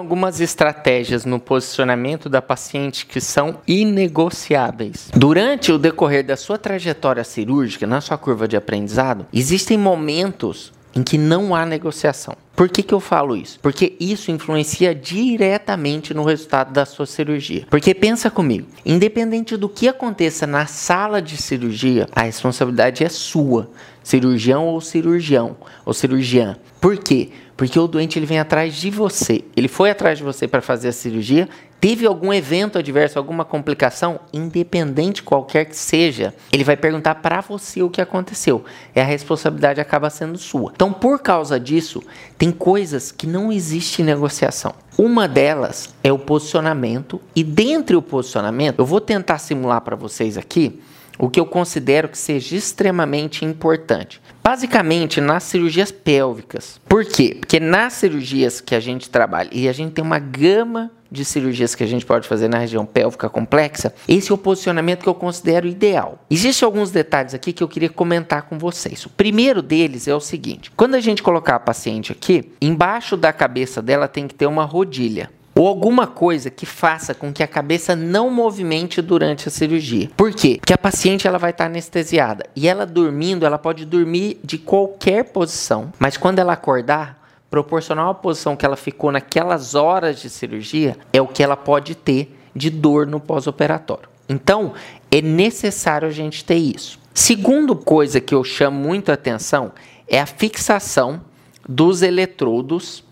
algumas estratégias no posicionamento da paciente que são inegociáveis. Durante o decorrer da sua trajetória cirúrgica, na sua curva de aprendizado, existem momentos em que não há negociação. Por que, que eu falo isso? Porque isso influencia diretamente no resultado da sua cirurgia. Porque pensa comigo, independente do que aconteça na sala de cirurgia, a responsabilidade é sua, cirurgião ou cirurgião ou cirurgiã. Por quê? Porque o doente ele vem atrás de você. Ele foi atrás de você para fazer a cirurgia, teve algum evento adverso, alguma complicação, independente qualquer que seja, ele vai perguntar para você o que aconteceu. E a responsabilidade acaba sendo sua. Então, por causa disso, tem coisas que não existe negociação. Uma delas é o posicionamento, e dentre o posicionamento, eu vou tentar simular para vocês aqui o que eu considero que seja extremamente importante. Basicamente nas cirurgias pélvicas. Por quê? Porque nas cirurgias que a gente trabalha, e a gente tem uma gama de cirurgias que a gente pode fazer na região pélvica complexa, esse é o posicionamento que eu considero ideal. Existem alguns detalhes aqui que eu queria comentar com vocês. O primeiro deles é o seguinte: quando a gente colocar a paciente aqui, embaixo da cabeça dela tem que ter uma rodilha ou alguma coisa que faça com que a cabeça não movimente durante a cirurgia. Por quê? Porque a paciente ela vai estar anestesiada e ela dormindo, ela pode dormir de qualquer posição, mas quando ela acordar, proporcional à posição que ela ficou naquelas horas de cirurgia, é o que ela pode ter de dor no pós-operatório. Então, é necessário a gente ter isso. Segundo coisa que eu chamo muito atenção é a fixação dos eletrodos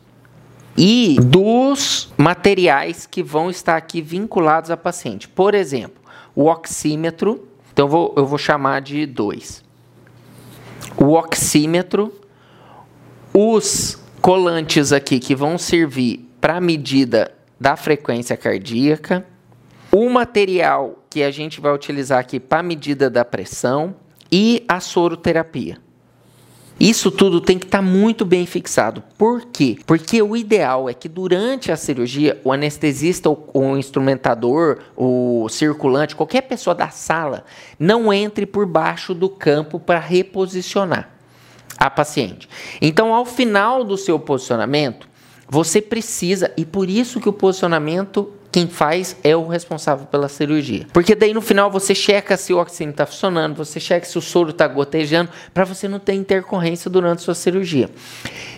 e dos materiais que vão estar aqui vinculados à paciente. Por exemplo, o oxímetro, então eu vou, eu vou chamar de dois. O oxímetro, os colantes aqui que vão servir para medida da frequência cardíaca, o material que a gente vai utilizar aqui para medida da pressão e a soroterapia. Isso tudo tem que estar tá muito bem fixado. Por quê? Porque o ideal é que durante a cirurgia, o anestesista, o instrumentador, o circulante, qualquer pessoa da sala, não entre por baixo do campo para reposicionar a paciente. Então, ao final do seu posicionamento, você precisa, e por isso que o posicionamento quem faz é o responsável pela cirurgia. Porque daí no final você checa se o oxigênio está funcionando, você checa se o soro está gotejando, para você não ter intercorrência durante a sua cirurgia.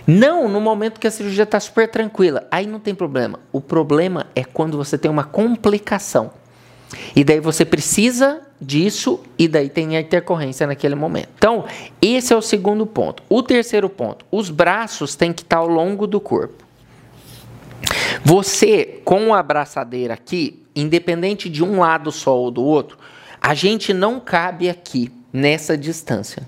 Não no momento que a cirurgia está super tranquila, aí não tem problema. O problema é quando você tem uma complicação. E daí você precisa disso e daí tem a intercorrência naquele momento. Então, esse é o segundo ponto. O terceiro ponto, os braços têm que estar ao longo do corpo. Você, com a abraçadeira aqui, independente de um lado só ou do outro, a gente não cabe aqui, nessa distância.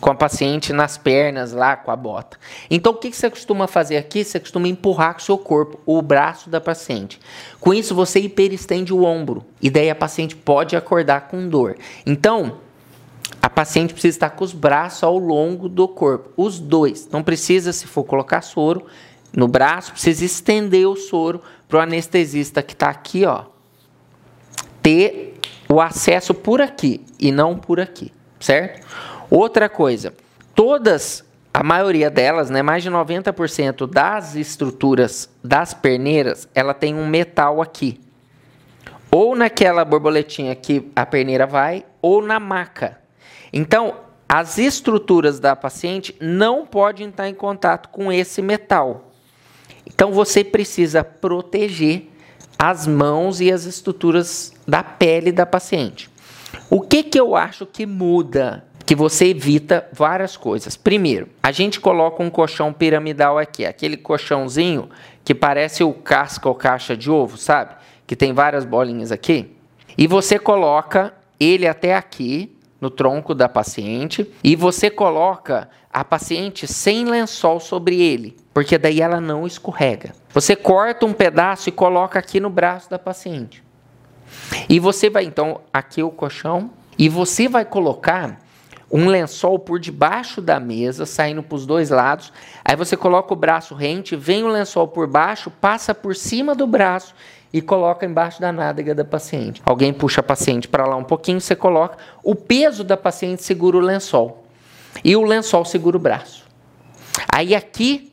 Com a paciente nas pernas, lá com a bota. Então, o que você costuma fazer aqui? Você costuma empurrar com o seu corpo, o braço da paciente. Com isso, você hiperestende o ombro. E daí a paciente pode acordar com dor. Então, a paciente precisa estar com os braços ao longo do corpo. Os dois. Não precisa, se for colocar soro, no braço, precisa estender o soro para o anestesista que está aqui, ó, ter o acesso por aqui e não por aqui, certo? Outra coisa, todas, a maioria delas, né, mais de 90% das estruturas das perneiras, ela tem um metal aqui. Ou naquela borboletinha que a perneira vai, ou na maca. Então, as estruturas da paciente não podem estar em contato com esse metal. Então você precisa proteger as mãos e as estruturas da pele da paciente. O que, que eu acho que muda? Que você evita várias coisas. Primeiro, a gente coloca um colchão piramidal aqui, aquele colchãozinho que parece o casca ou caixa de ovo, sabe? Que tem várias bolinhas aqui. E você coloca ele até aqui, no tronco da paciente, e você coloca a paciente sem lençol sobre ele, porque daí ela não escorrega. Você corta um pedaço e coloca aqui no braço da paciente. E você vai então aqui o colchão e você vai colocar um lençol por debaixo da mesa, saindo para os dois lados. Aí você coloca o braço rente, vem o lençol por baixo, passa por cima do braço e coloca embaixo da nádega da paciente. Alguém puxa a paciente para lá um pouquinho, você coloca. O peso da paciente segura o lençol. E o lençol segura o braço. Aí aqui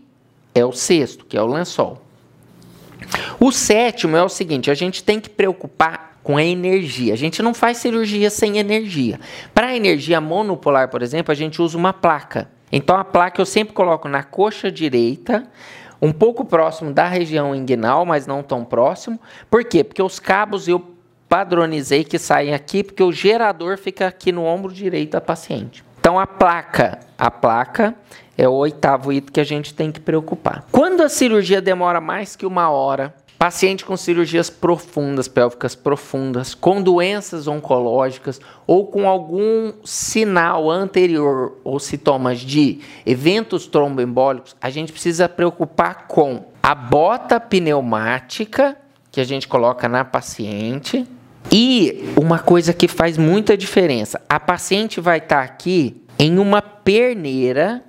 é o cesto, que é o lençol. O sétimo é o seguinte: a gente tem que preocupar com a energia. A gente não faz cirurgia sem energia. Para a energia monopolar, por exemplo, a gente usa uma placa. Então a placa eu sempre coloco na coxa direita, um pouco próximo da região inguinal, mas não tão próximo. Por quê? Porque os cabos eu padronizei que saem aqui, porque o gerador fica aqui no ombro direito da paciente. Então a placa, a placa é o oitavo item que a gente tem que preocupar. Quando a cirurgia demora mais que uma hora, paciente com cirurgias profundas, pélvicas profundas, com doenças oncológicas ou com algum sinal anterior ou sintomas de eventos tromboembólicos, a gente precisa preocupar com a bota pneumática que a gente coloca na paciente. E uma coisa que faz muita diferença: a paciente vai estar tá aqui em uma perneira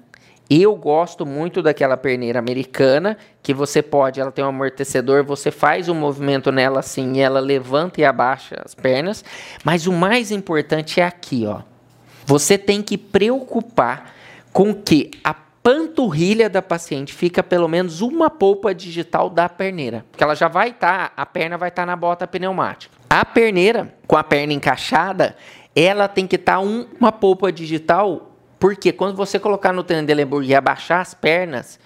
eu gosto muito daquela perneira americana, que você pode, ela tem um amortecedor, você faz um movimento nela assim, e ela levanta e abaixa as pernas. Mas o mais importante é aqui, ó. Você tem que preocupar com que a panturrilha da paciente fica pelo menos uma polpa digital da perneira, porque ela já vai estar, tá, a perna vai estar tá na bota pneumática. A perneira, com a perna encaixada, ela tem que estar tá um, uma polpa digital porque quando você colocar no Trendelenburg e abaixar as pernas,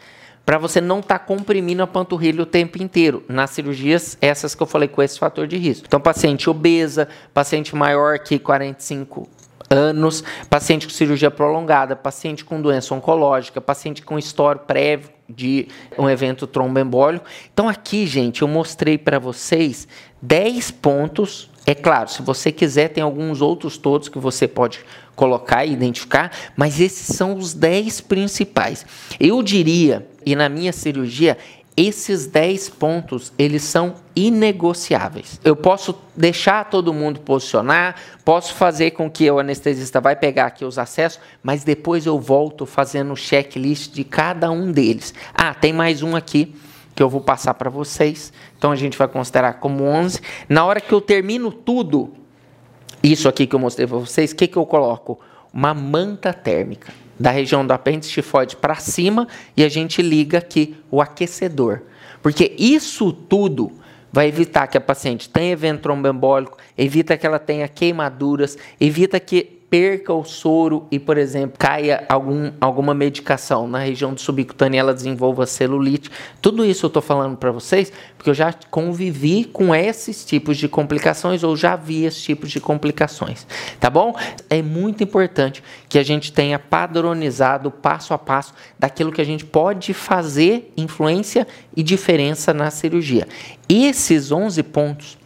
para você não estar tá comprimindo a panturrilha o tempo inteiro. Nas cirurgias, essas que eu falei com esse fator de risco. Então, paciente obesa, paciente maior que 45 anos, paciente com cirurgia prolongada, paciente com doença oncológica, paciente com história prévio de um evento tromboembólico. Então aqui, gente, eu mostrei para vocês 10 pontos. É claro, se você quiser, tem alguns outros todos que você pode colocar e identificar, mas esses são os 10 principais. Eu diria, e na minha cirurgia, esses 10 pontos, eles são inegociáveis. Eu posso deixar todo mundo posicionar, posso fazer com que o anestesista vai pegar aqui os acessos, mas depois eu volto fazendo o checklist de cada um deles. Ah, tem mais um aqui que eu vou passar para vocês. Então a gente vai considerar como 11. Na hora que eu termino tudo, isso aqui que eu mostrei para vocês, o que, que eu coloco? Uma manta térmica da região do apêndice tifoide para cima e a gente liga aqui o aquecedor. Porque isso tudo vai evitar que a paciente tenha evento tromboembólico, evita que ela tenha queimaduras, evita que perca o soro e, por exemplo, caia algum, alguma medicação na região do subcutâneo ela desenvolva celulite. Tudo isso eu estou falando para vocês porque eu já convivi com esses tipos de complicações ou já vi esses tipos de complicações, tá bom? É muito importante que a gente tenha padronizado passo a passo daquilo que a gente pode fazer influência e diferença na cirurgia. Esses 11 pontos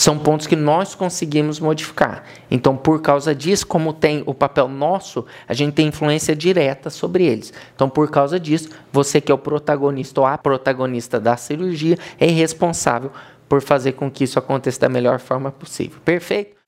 são pontos que nós conseguimos modificar. Então, por causa disso, como tem o papel nosso, a gente tem influência direta sobre eles. Então, por causa disso, você que é o protagonista ou a protagonista da cirurgia é responsável por fazer com que isso aconteça da melhor forma possível. Perfeito?